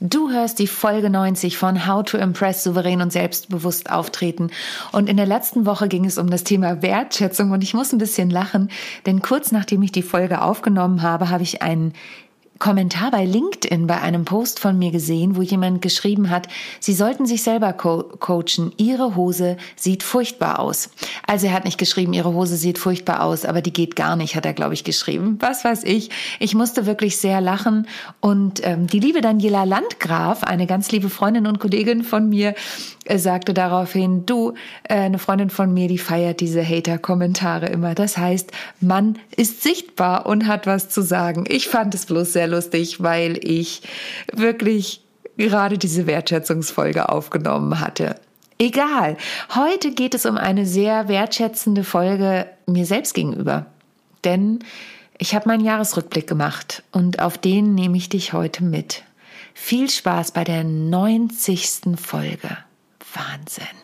Du hörst die Folge 90 von How to Impress souverän und selbstbewusst auftreten. Und in der letzten Woche ging es um das Thema Wertschätzung und ich muss ein bisschen lachen, denn kurz nachdem ich die Folge aufgenommen habe, habe ich einen Kommentar bei LinkedIn bei einem Post von mir gesehen, wo jemand geschrieben hat, Sie sollten sich selber co coachen. Ihre Hose sieht furchtbar aus. Also er hat nicht geschrieben, Ihre Hose sieht furchtbar aus, aber die geht gar nicht, hat er, glaube ich, geschrieben. Was weiß ich. Ich musste wirklich sehr lachen. Und ähm, die liebe Daniela Landgraf, eine ganz liebe Freundin und Kollegin von mir, äh, sagte daraufhin, du, äh, eine Freundin von mir, die feiert diese Hater-Kommentare immer. Das heißt, man ist sichtbar und hat was zu sagen. Ich fand es bloß sehr sehr lustig, weil ich wirklich gerade diese Wertschätzungsfolge aufgenommen hatte. Egal, heute geht es um eine sehr wertschätzende Folge mir selbst gegenüber. Denn ich habe meinen Jahresrückblick gemacht und auf den nehme ich dich heute mit. Viel Spaß bei der 90. Folge. Wahnsinn.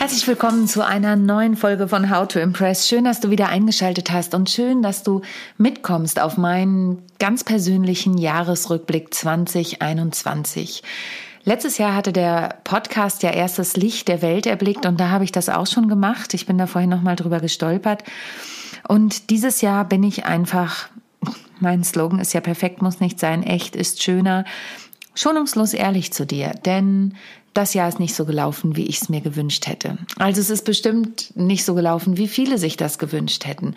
Herzlich willkommen zu einer neuen Folge von How to Impress. Schön, dass du wieder eingeschaltet hast und schön, dass du mitkommst auf meinen ganz persönlichen Jahresrückblick 2021. Letztes Jahr hatte der Podcast ja erst das Licht der Welt erblickt und da habe ich das auch schon gemacht. Ich bin da vorhin nochmal drüber gestolpert. Und dieses Jahr bin ich einfach, mein Slogan ist ja perfekt, muss nicht sein, echt ist schöner, schonungslos ehrlich zu dir. Denn das Jahr ist nicht so gelaufen, wie ich es mir gewünscht hätte. Also es ist bestimmt nicht so gelaufen, wie viele sich das gewünscht hätten.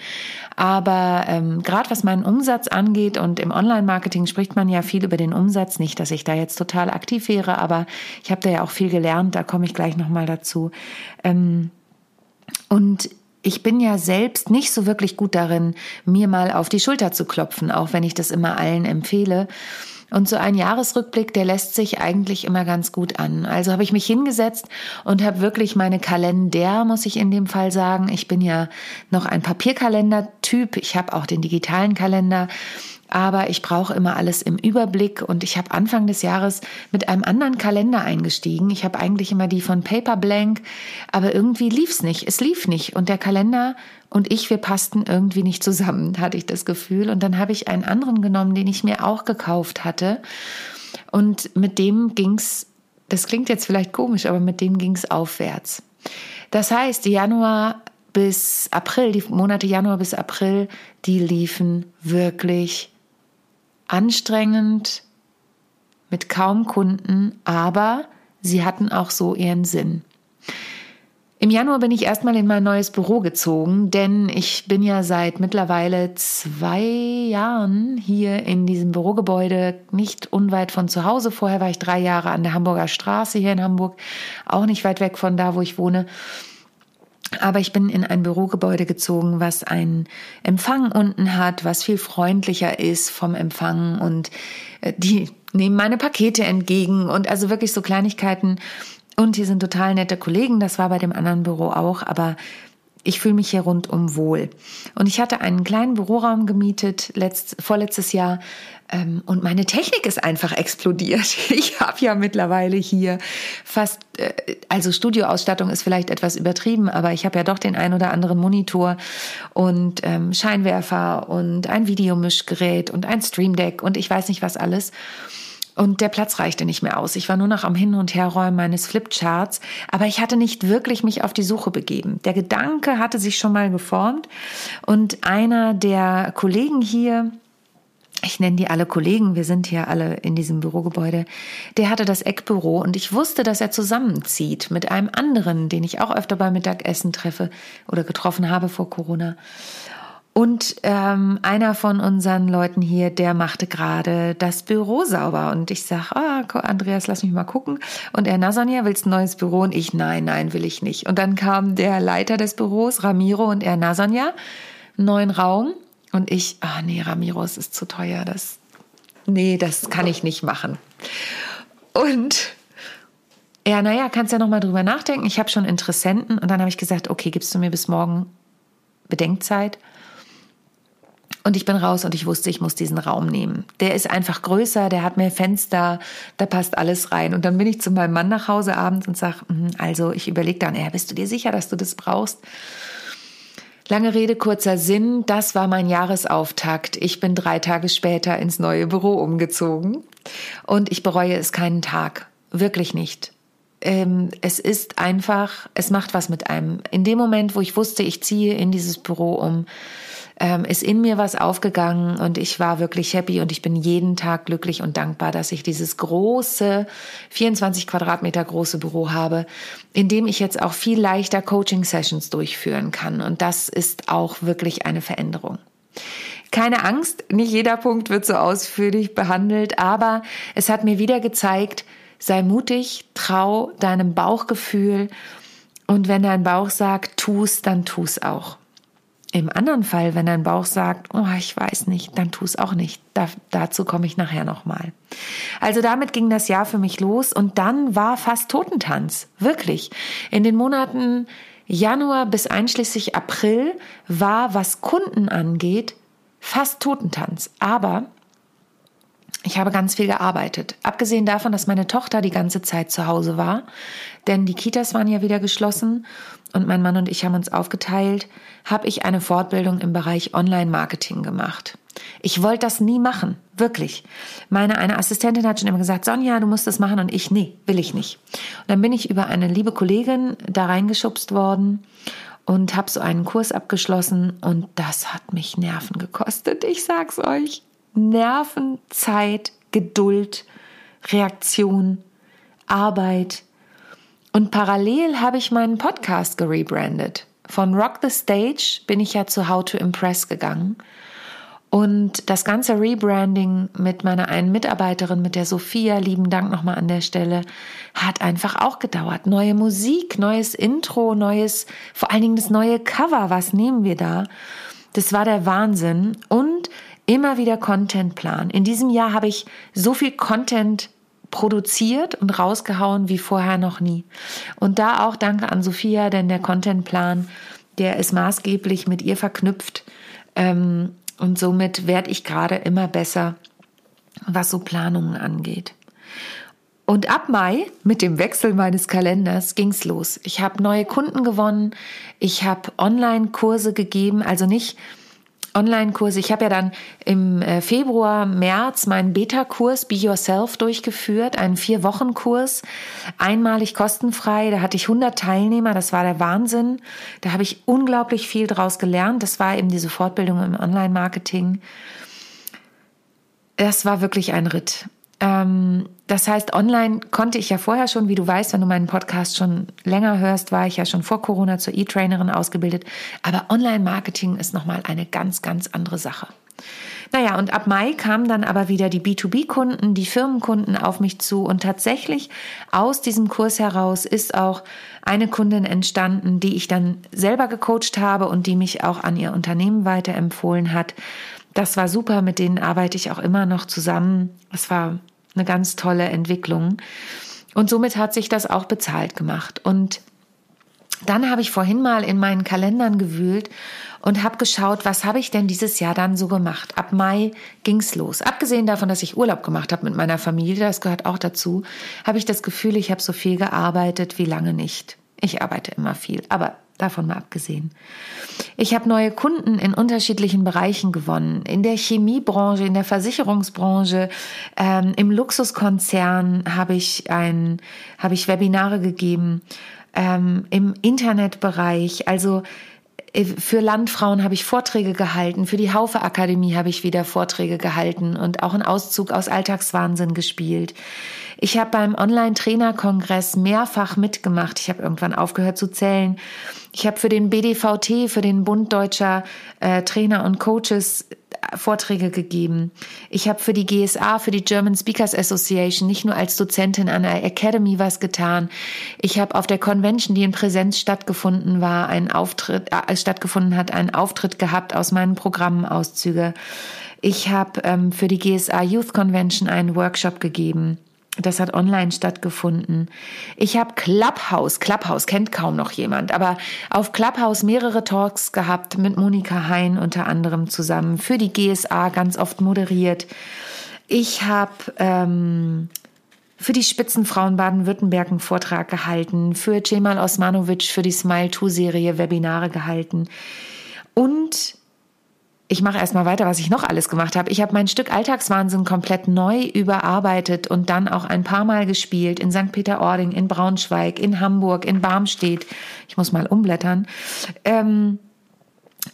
Aber ähm, gerade was meinen Umsatz angeht und im Online-Marketing spricht man ja viel über den Umsatz. Nicht, dass ich da jetzt total aktiv wäre, aber ich habe da ja auch viel gelernt. Da komme ich gleich nochmal dazu. Ähm, und ich bin ja selbst nicht so wirklich gut darin, mir mal auf die Schulter zu klopfen, auch wenn ich das immer allen empfehle. Und so ein Jahresrückblick, der lässt sich eigentlich immer ganz gut an. Also habe ich mich hingesetzt und habe wirklich meine Kalender, muss ich in dem Fall sagen. Ich bin ja noch ein Papierkalender-Typ. Ich habe auch den digitalen Kalender aber ich brauche immer alles im Überblick und ich habe Anfang des Jahres mit einem anderen Kalender eingestiegen. Ich habe eigentlich immer die von Paper Blank, aber irgendwie lief es nicht. Es lief nicht und der Kalender und ich, wir passten irgendwie nicht zusammen, hatte ich das Gefühl. Und dann habe ich einen anderen genommen, den ich mir auch gekauft hatte und mit dem ging's. Das klingt jetzt vielleicht komisch, aber mit dem ging's aufwärts. Das heißt, Januar bis April, die Monate Januar bis April, die liefen wirklich anstrengend, mit kaum Kunden, aber sie hatten auch so ihren Sinn. Im Januar bin ich erstmal in mein neues Büro gezogen, denn ich bin ja seit mittlerweile zwei Jahren hier in diesem Bürogebäude, nicht unweit von zu Hause. Vorher war ich drei Jahre an der Hamburger Straße hier in Hamburg, auch nicht weit weg von da, wo ich wohne. Aber ich bin in ein Bürogebäude gezogen, was einen Empfang unten hat, was viel freundlicher ist vom Empfang. Und äh, die nehmen meine Pakete entgegen. Und also wirklich so Kleinigkeiten. Und hier sind total nette Kollegen, das war bei dem anderen Büro auch, aber ich fühle mich hier rundum wohl. Und ich hatte einen kleinen Büroraum gemietet, letzt, vorletztes Jahr, ähm, und meine Technik ist einfach explodiert. Ich habe ja mittlerweile hier fast, äh, also Studioausstattung ist vielleicht etwas übertrieben, aber ich habe ja doch den ein oder anderen Monitor und ähm, Scheinwerfer und ein Videomischgerät und ein Stream Deck und ich weiß nicht was alles. Und der Platz reichte nicht mehr aus. Ich war nur noch am Hin- und Herräumen meines Flipcharts, aber ich hatte nicht wirklich mich auf die Suche begeben. Der Gedanke hatte sich schon mal geformt und einer der Kollegen hier, ich nenne die alle Kollegen, wir sind hier alle in diesem Bürogebäude, der hatte das Eckbüro und ich wusste, dass er zusammenzieht mit einem anderen, den ich auch öfter beim Mittagessen treffe oder getroffen habe vor Corona. Und ähm, einer von unseren Leuten hier, der machte gerade das Büro sauber. Und ich sag, ah, Andreas, lass mich mal gucken. Und er, na willst ein neues Büro? Und ich, nein, nein, will ich nicht. Und dann kam der Leiter des Büros, Ramiro, und er, na neuen Raum. Und ich, ah nee, Ramiro, es ist zu teuer. Das, nee, das kann ich nicht machen. Und ja, naja, kannst ja nochmal drüber nachdenken. Ich habe schon Interessenten und dann habe ich gesagt, okay, gibst du mir bis morgen Bedenkzeit? Und ich bin raus und ich wusste, ich muss diesen Raum nehmen. Der ist einfach größer, der hat mehr Fenster, da passt alles rein. Und dann bin ich zu meinem Mann nach Hause abends und sage, mhm, also ich überlege dann, ja, bist du dir sicher, dass du das brauchst? Lange Rede, kurzer Sinn, das war mein Jahresauftakt. Ich bin drei Tage später ins neue Büro umgezogen und ich bereue es keinen Tag. Wirklich nicht. Ähm, es ist einfach, es macht was mit einem. In dem Moment, wo ich wusste, ich ziehe in dieses Büro um, ähm, ist in mir was aufgegangen und ich war wirklich happy und ich bin jeden Tag glücklich und dankbar, dass ich dieses große, 24 Quadratmeter große Büro habe, in dem ich jetzt auch viel leichter Coaching-Sessions durchführen kann. Und das ist auch wirklich eine Veränderung. Keine Angst, nicht jeder Punkt wird so ausführlich behandelt, aber es hat mir wieder gezeigt, sei mutig, trau deinem Bauchgefühl und wenn dein Bauch sagt, tu's, dann tu's auch. Im anderen Fall, wenn dein Bauch sagt, oh, ich weiß nicht, dann tu es auch nicht. Da, dazu komme ich nachher nochmal. Also damit ging das Jahr für mich los und dann war fast Totentanz. Wirklich. In den Monaten Januar bis einschließlich April war, was Kunden angeht, fast Totentanz. Aber ich habe ganz viel gearbeitet. Abgesehen davon, dass meine Tochter die ganze Zeit zu Hause war, denn die Kitas waren ja wieder geschlossen und mein Mann und ich haben uns aufgeteilt, habe ich eine Fortbildung im Bereich Online-Marketing gemacht. Ich wollte das nie machen, wirklich. Meine eine Assistentin hat schon immer gesagt, Sonja, du musst das machen und ich, nee, will ich nicht. Und dann bin ich über eine liebe Kollegin da reingeschubst worden und habe so einen Kurs abgeschlossen und das hat mich Nerven gekostet, ich sag's euch. Nerven, Zeit, Geduld, Reaktion, Arbeit. Und parallel habe ich meinen Podcast gerebrandet. Von Rock the Stage bin ich ja zu How to Impress gegangen. Und das ganze Rebranding mit meiner einen Mitarbeiterin, mit der Sophia, lieben Dank nochmal an der Stelle, hat einfach auch gedauert. Neue Musik, neues Intro, neues, vor allen Dingen das neue Cover, was nehmen wir da? Das war der Wahnsinn. Und immer wieder Contentplan. In diesem Jahr habe ich so viel Content produziert und rausgehauen wie vorher noch nie. Und da auch danke an Sophia, denn der Contentplan, der ist maßgeblich mit ihr verknüpft. Ähm, und somit werde ich gerade immer besser, was so Planungen angeht. Und ab Mai, mit dem Wechsel meines Kalenders, ging's los. Ich habe neue Kunden gewonnen, ich habe Online-Kurse gegeben, also nicht Online-Kurse. Ich habe ja dann im äh, Februar, März meinen Beta-Kurs Be Yourself durchgeführt, einen Vier-Wochen-Kurs, einmalig kostenfrei. Da hatte ich 100 Teilnehmer, das war der Wahnsinn. Da habe ich unglaublich viel draus gelernt. Das war eben diese Fortbildung im Online-Marketing. Das war wirklich ein Ritt. Ähm, das heißt, online konnte ich ja vorher schon, wie du weißt, wenn du meinen Podcast schon länger hörst, war ich ja schon vor Corona zur E-Trainerin ausgebildet. Aber Online-Marketing ist nochmal eine ganz, ganz andere Sache. Naja, und ab Mai kamen dann aber wieder die B2B-Kunden, die Firmenkunden auf mich zu. Und tatsächlich aus diesem Kurs heraus ist auch eine Kundin entstanden, die ich dann selber gecoacht habe und die mich auch an ihr Unternehmen weiterempfohlen hat. Das war super, mit denen arbeite ich auch immer noch zusammen. Es war eine ganz tolle Entwicklung. Und somit hat sich das auch bezahlt gemacht. Und dann habe ich vorhin mal in meinen Kalendern gewühlt und habe geschaut, was habe ich denn dieses Jahr dann so gemacht. Ab Mai ging's los. Abgesehen davon, dass ich Urlaub gemacht habe mit meiner Familie, das gehört auch dazu, habe ich das Gefühl, ich habe so viel gearbeitet wie lange nicht. Ich arbeite immer viel, aber davon mal abgesehen. Ich habe neue Kunden in unterschiedlichen Bereichen gewonnen. In der Chemiebranche, in der Versicherungsbranche, ähm, im Luxuskonzern habe ich habe ich Webinare gegeben, ähm, im Internetbereich, also für Landfrauen habe ich Vorträge gehalten, für die Haufe Akademie habe ich wieder Vorträge gehalten und auch einen Auszug aus Alltagswahnsinn gespielt. Ich habe beim Online-Trainer-Kongress mehrfach mitgemacht. Ich habe irgendwann aufgehört zu zählen. Ich habe für den BDVT, für den Bund deutscher äh, Trainer und Coaches äh, Vorträge gegeben. Ich habe für die GSA, für die German Speakers Association nicht nur als Dozentin an der Academy was getan. Ich habe auf der Convention, die in Präsenz stattgefunden war, einen Auftritt äh, stattgefunden hat, einen Auftritt gehabt aus meinen Programmenauszüge. Ich habe ähm, für die GSA Youth Convention einen Workshop gegeben. Das hat online stattgefunden. Ich habe Clubhouse, Clubhouse kennt kaum noch jemand, aber auf Clubhouse mehrere Talks gehabt mit Monika Hein unter anderem zusammen, für die GSA ganz oft moderiert. Ich habe ähm, für die Spitzenfrauen Baden-Württemberg einen Vortrag gehalten, für Cemal Osmanovic für die Smile 2 Serie Webinare gehalten. Und ich mache erstmal weiter, was ich noch alles gemacht habe. Ich habe mein Stück Alltagswahnsinn komplett neu überarbeitet und dann auch ein paar Mal gespielt in St. Peter-Ording, in Braunschweig, in Hamburg, in Barmstedt. Ich muss mal umblättern. Ähm,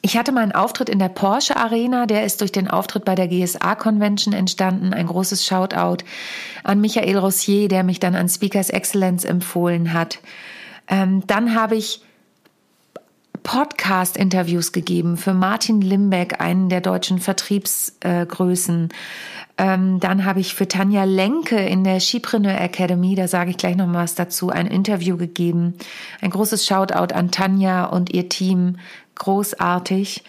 ich hatte meinen Auftritt in der Porsche Arena, der ist durch den Auftritt bei der GSA Convention entstanden. Ein großes Shoutout an Michael Rossier, der mich dann an Speakers Excellence empfohlen hat. Ähm, dann habe ich Podcast-Interviews gegeben für Martin Limbeck, einen der deutschen Vertriebsgrößen. Ähm, dann habe ich für Tanja Lenke in der Skipreneur Academy, da sage ich gleich noch was dazu, ein Interview gegeben. Ein großes Shoutout an Tanja und ihr Team großartig.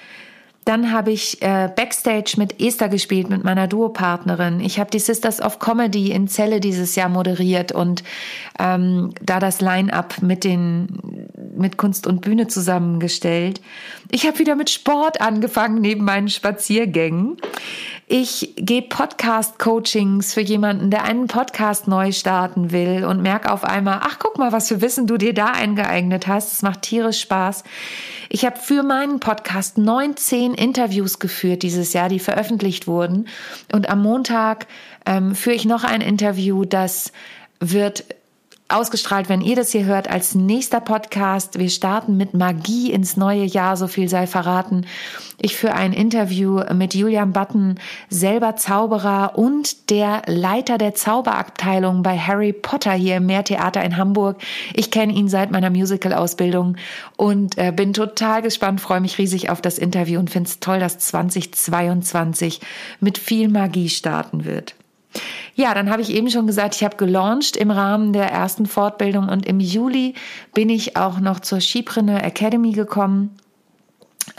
Dann habe ich äh, Backstage mit Esther gespielt, mit meiner Duopartnerin. Ich habe die Sisters of Comedy in Celle dieses Jahr moderiert und ähm, da das Line-up mit mit Kunst und Bühne zusammengestellt. Ich habe wieder mit Sport angefangen neben meinen Spaziergängen. Ich gebe Podcast-Coachings für jemanden, der einen Podcast neu starten will und merke auf einmal, ach guck mal, was für Wissen du dir da eingeeignet hast. Es macht tierisch Spaß. Ich habe für meinen Podcast 19 Interviews geführt dieses Jahr, die veröffentlicht wurden. Und am Montag ähm, führe ich noch ein Interview, das wird ausgestrahlt, wenn ihr das hier hört, als nächster Podcast. Wir starten mit Magie ins neue Jahr, so viel sei verraten. Ich führe ein Interview mit Julian Button, selber Zauberer und der Leiter der Zauberabteilung bei Harry Potter hier im Meertheater in Hamburg. Ich kenne ihn seit meiner Musical-Ausbildung und äh, bin total gespannt, freue mich riesig auf das Interview und finde es toll, dass 2022 mit viel Magie starten wird. Ja, dann habe ich eben schon gesagt, ich habe gelauncht im Rahmen der ersten Fortbildung und im Juli bin ich auch noch zur Skipreneur Academy gekommen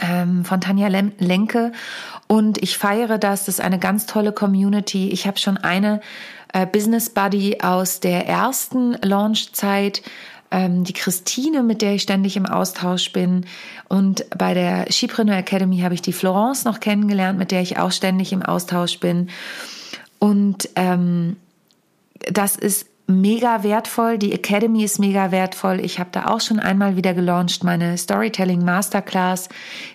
ähm, von Tanja Lenke und ich feiere das. Das ist eine ganz tolle Community. Ich habe schon eine äh, Business Buddy aus der ersten Launchzeit ähm, die Christine, mit der ich ständig im Austausch bin. Und bei der Skipreneur Academy habe ich die Florence noch kennengelernt, mit der ich auch ständig im Austausch bin. Und ähm, das ist mega wertvoll. Die Academy ist mega wertvoll. Ich habe da auch schon einmal wieder gelauncht, meine Storytelling Masterclass.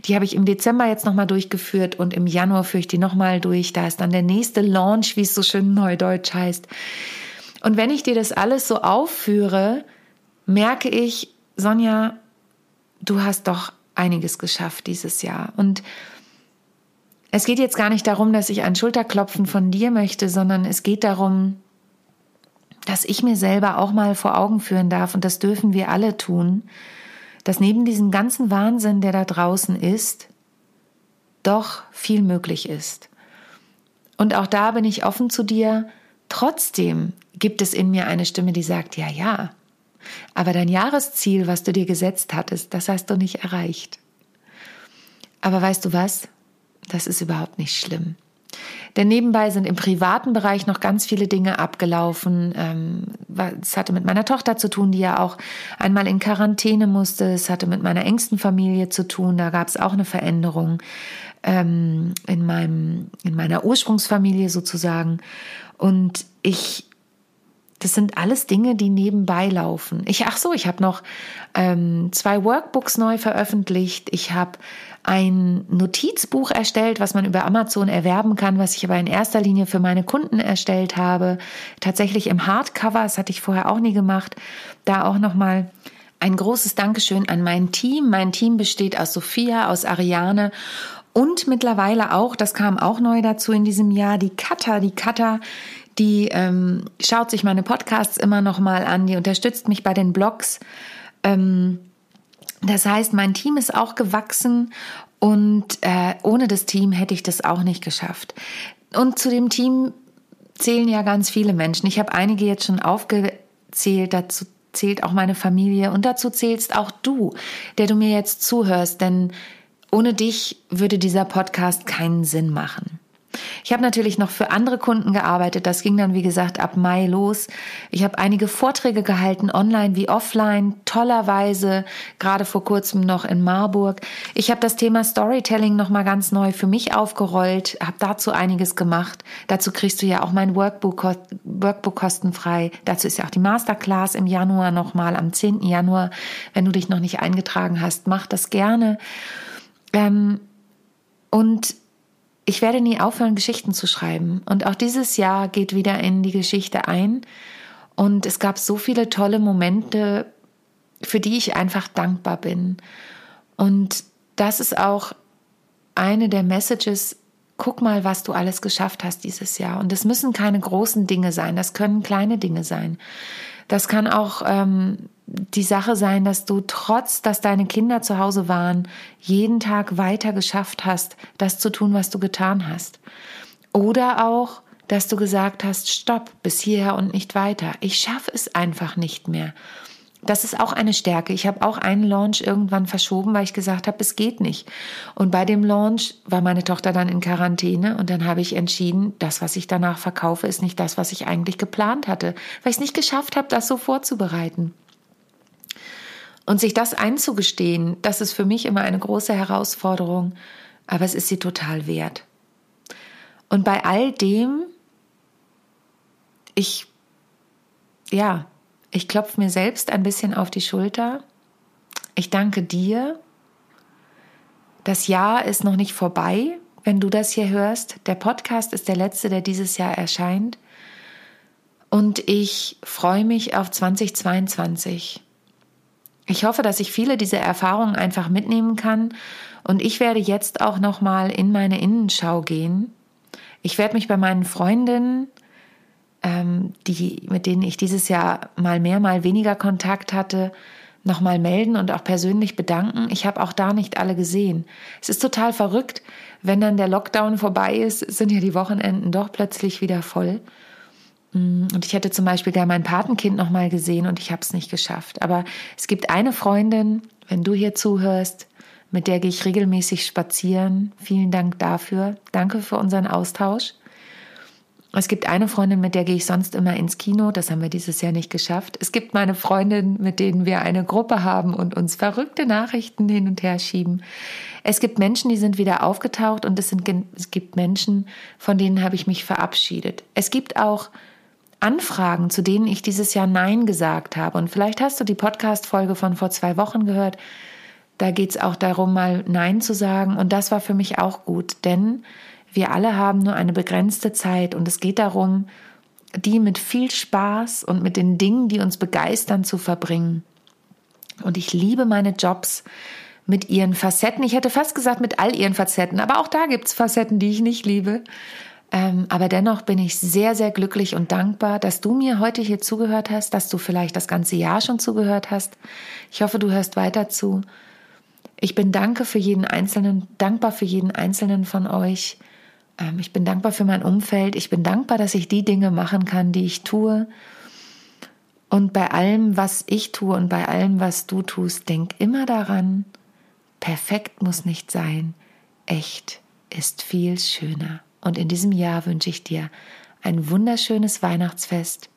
Die habe ich im Dezember jetzt nochmal durchgeführt und im Januar führe ich die nochmal durch. Da ist dann der nächste Launch, wie es so schön neudeutsch heißt. Und wenn ich dir das alles so aufführe, merke ich, Sonja, du hast doch einiges geschafft dieses Jahr. Und es geht jetzt gar nicht darum, dass ich ein Schulterklopfen von dir möchte, sondern es geht darum, dass ich mir selber auch mal vor Augen führen darf, und das dürfen wir alle tun, dass neben diesem ganzen Wahnsinn, der da draußen ist, doch viel möglich ist. Und auch da bin ich offen zu dir. Trotzdem gibt es in mir eine Stimme, die sagt, ja, ja, aber dein Jahresziel, was du dir gesetzt hattest, das hast du nicht erreicht. Aber weißt du was? Das ist überhaupt nicht schlimm. Denn nebenbei sind im privaten Bereich noch ganz viele Dinge abgelaufen. Ähm, es hatte mit meiner Tochter zu tun, die ja auch einmal in Quarantäne musste. Es hatte mit meiner engsten Familie zu tun. Da gab es auch eine Veränderung ähm, in meinem, in meiner Ursprungsfamilie sozusagen. Und ich das sind alles Dinge, die nebenbei laufen. Ich, ach so, ich habe noch ähm, zwei Workbooks neu veröffentlicht. Ich habe ein Notizbuch erstellt, was man über Amazon erwerben kann, was ich aber in erster Linie für meine Kunden erstellt habe. Tatsächlich im Hardcover, das hatte ich vorher auch nie gemacht. Da auch nochmal ein großes Dankeschön an mein Team. Mein Team besteht aus Sophia, aus Ariane und mittlerweile auch, das kam auch neu dazu in diesem Jahr, die Katha. Die Katha, die ähm, schaut sich meine Podcasts immer noch mal an, die unterstützt mich bei den Blogs. Ähm, das heißt, mein Team ist auch gewachsen und äh, ohne das Team hätte ich das auch nicht geschafft. Und zu dem Team zählen ja ganz viele Menschen. Ich habe einige jetzt schon aufgezählt, dazu zählt auch meine Familie und dazu zählst auch du, der du mir jetzt zuhörst, denn ohne dich würde dieser Podcast keinen Sinn machen. Ich habe natürlich noch für andere Kunden gearbeitet. Das ging dann, wie gesagt, ab Mai los. Ich habe einige Vorträge gehalten, online wie offline, tollerweise, gerade vor kurzem noch in Marburg. Ich habe das Thema Storytelling nochmal ganz neu für mich aufgerollt, habe dazu einiges gemacht. Dazu kriegst du ja auch mein Workbook, Workbook kostenfrei. Dazu ist ja auch die Masterclass im Januar nochmal, am 10. Januar. Wenn du dich noch nicht eingetragen hast, mach das gerne. Ähm, und ich werde nie aufhören, Geschichten zu schreiben. Und auch dieses Jahr geht wieder in die Geschichte ein. Und es gab so viele tolle Momente, für die ich einfach dankbar bin. Und das ist auch eine der Messages, guck mal, was du alles geschafft hast dieses Jahr. Und es müssen keine großen Dinge sein, das können kleine Dinge sein. Das kann auch ähm, die Sache sein, dass du trotz, dass deine Kinder zu Hause waren, jeden Tag weiter geschafft hast, das zu tun, was du getan hast. Oder auch, dass du gesagt hast, stopp, bis hierher und nicht weiter. Ich schaffe es einfach nicht mehr. Das ist auch eine Stärke. Ich habe auch einen Launch irgendwann verschoben, weil ich gesagt habe, es geht nicht. Und bei dem Launch war meine Tochter dann in Quarantäne und dann habe ich entschieden, das, was ich danach verkaufe, ist nicht das, was ich eigentlich geplant hatte, weil ich es nicht geschafft habe, das so vorzubereiten. Und sich das einzugestehen, das ist für mich immer eine große Herausforderung, aber es ist sie total wert. Und bei all dem, ich, ja, ich klopfe mir selbst ein bisschen auf die Schulter. Ich danke dir. Das Jahr ist noch nicht vorbei, wenn du das hier hörst. Der Podcast ist der letzte, der dieses Jahr erscheint. Und ich freue mich auf 2022. Ich hoffe, dass ich viele dieser Erfahrungen einfach mitnehmen kann und ich werde jetzt auch noch mal in meine Innenschau gehen. Ich werde mich bei meinen Freundinnen, ähm, die mit denen ich dieses Jahr mal mehr, mal weniger Kontakt hatte, noch mal melden und auch persönlich bedanken. Ich habe auch da nicht alle gesehen. Es ist total verrückt, wenn dann der Lockdown vorbei ist, sind ja die Wochenenden doch plötzlich wieder voll. Mm, und ich hätte zum Beispiel gerne mein Patenkind noch mal gesehen und ich habe es nicht geschafft. Aber es gibt eine Freundin, wenn du hier zuhörst, mit der gehe ich regelmäßig spazieren. Vielen Dank dafür. Danke für unseren Austausch. Es gibt eine Freundin, mit der gehe ich sonst immer ins Kino. Das haben wir dieses Jahr nicht geschafft. Es gibt meine Freundin, mit denen wir eine Gruppe haben und uns verrückte Nachrichten hin und her schieben. Es gibt Menschen, die sind wieder aufgetaucht und es, sind, es gibt Menschen, von denen habe ich mich verabschiedet. Es gibt auch Anfragen, zu denen ich dieses Jahr Nein gesagt habe. Und vielleicht hast du die Podcast-Folge von vor zwei Wochen gehört. Da geht es auch darum, mal Nein zu sagen. Und das war für mich auch gut, denn wir alle haben nur eine begrenzte Zeit und es geht darum, die mit viel Spaß und mit den Dingen, die uns begeistern, zu verbringen. Und ich liebe meine Jobs mit ihren Facetten. Ich hätte fast gesagt mit all ihren Facetten, aber auch da gibt es Facetten, die ich nicht liebe. Ähm, aber dennoch bin ich sehr, sehr glücklich und dankbar, dass du mir heute hier zugehört hast, dass du vielleicht das ganze Jahr schon zugehört hast. Ich hoffe, du hörst weiter zu. Ich bin danke für jeden einzelnen, dankbar für jeden einzelnen von euch. Ähm, ich bin dankbar für mein Umfeld. Ich bin dankbar, dass ich die Dinge machen kann, die ich tue. Und bei allem, was ich tue und bei allem, was du tust, denk immer daran, perfekt muss nicht sein. Echt ist viel schöner. Und in diesem Jahr wünsche ich dir ein wunderschönes Weihnachtsfest,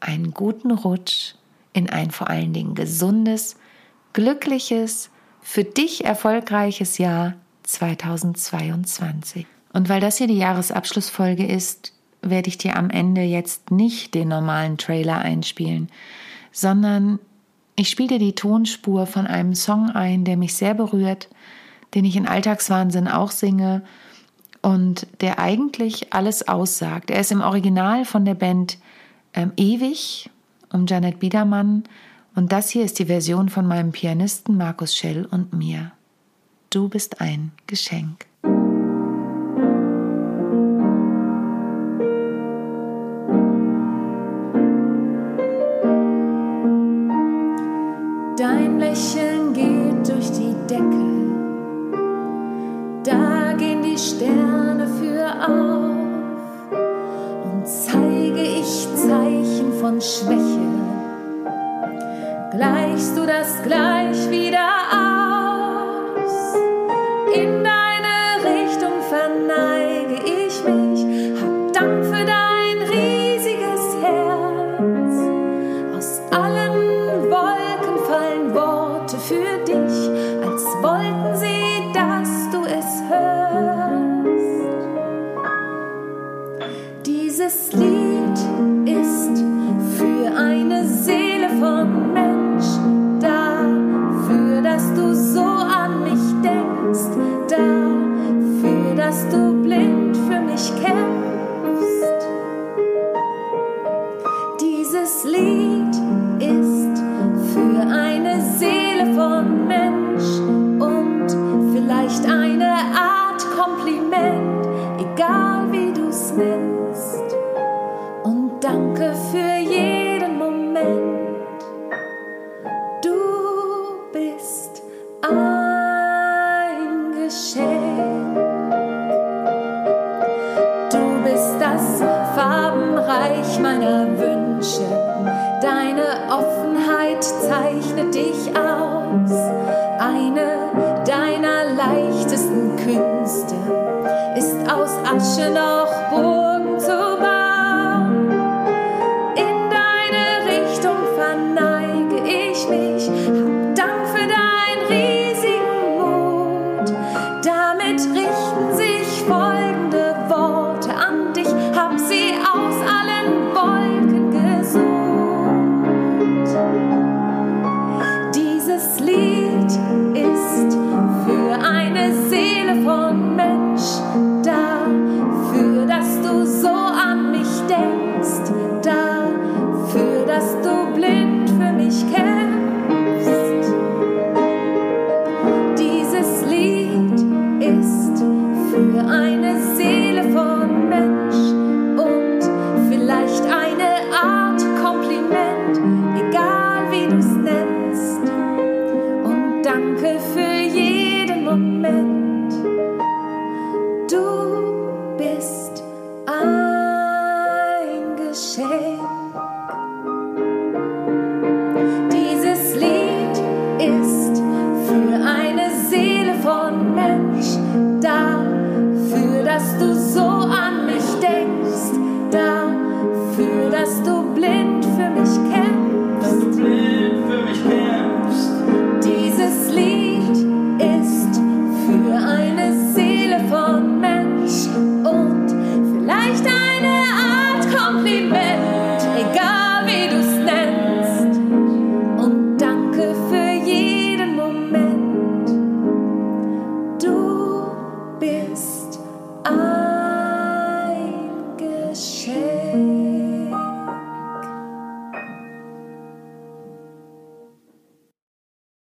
einen guten Rutsch in ein vor allen Dingen gesundes, glückliches, für dich erfolgreiches Jahr 2022. Und weil das hier die Jahresabschlussfolge ist, werde ich dir am Ende jetzt nicht den normalen Trailer einspielen, sondern ich spiele dir die Tonspur von einem Song ein, der mich sehr berührt, den ich in Alltagswahnsinn auch singe und der eigentlich alles aussagt. Er ist im Original von der Band ähm, Ewig um Janet Biedermann und das hier ist die Version von meinem Pianisten Markus Schell und mir. Du bist ein Geschenk. und Schwäche gleichst du das gleich wieder aus. In deine Richtung verneige ich mich, hab Dank für dein riesiges Herz. Aus allen Wolken fallen Worte für dich, als wollten sie, dass du es hörst. Dieses Lied ist come Reich meiner Wünsche. Deine Offenheit zeichnet dich aus. Eine deiner leichtesten Künste ist aus Asche noch Boden. obras dos outros.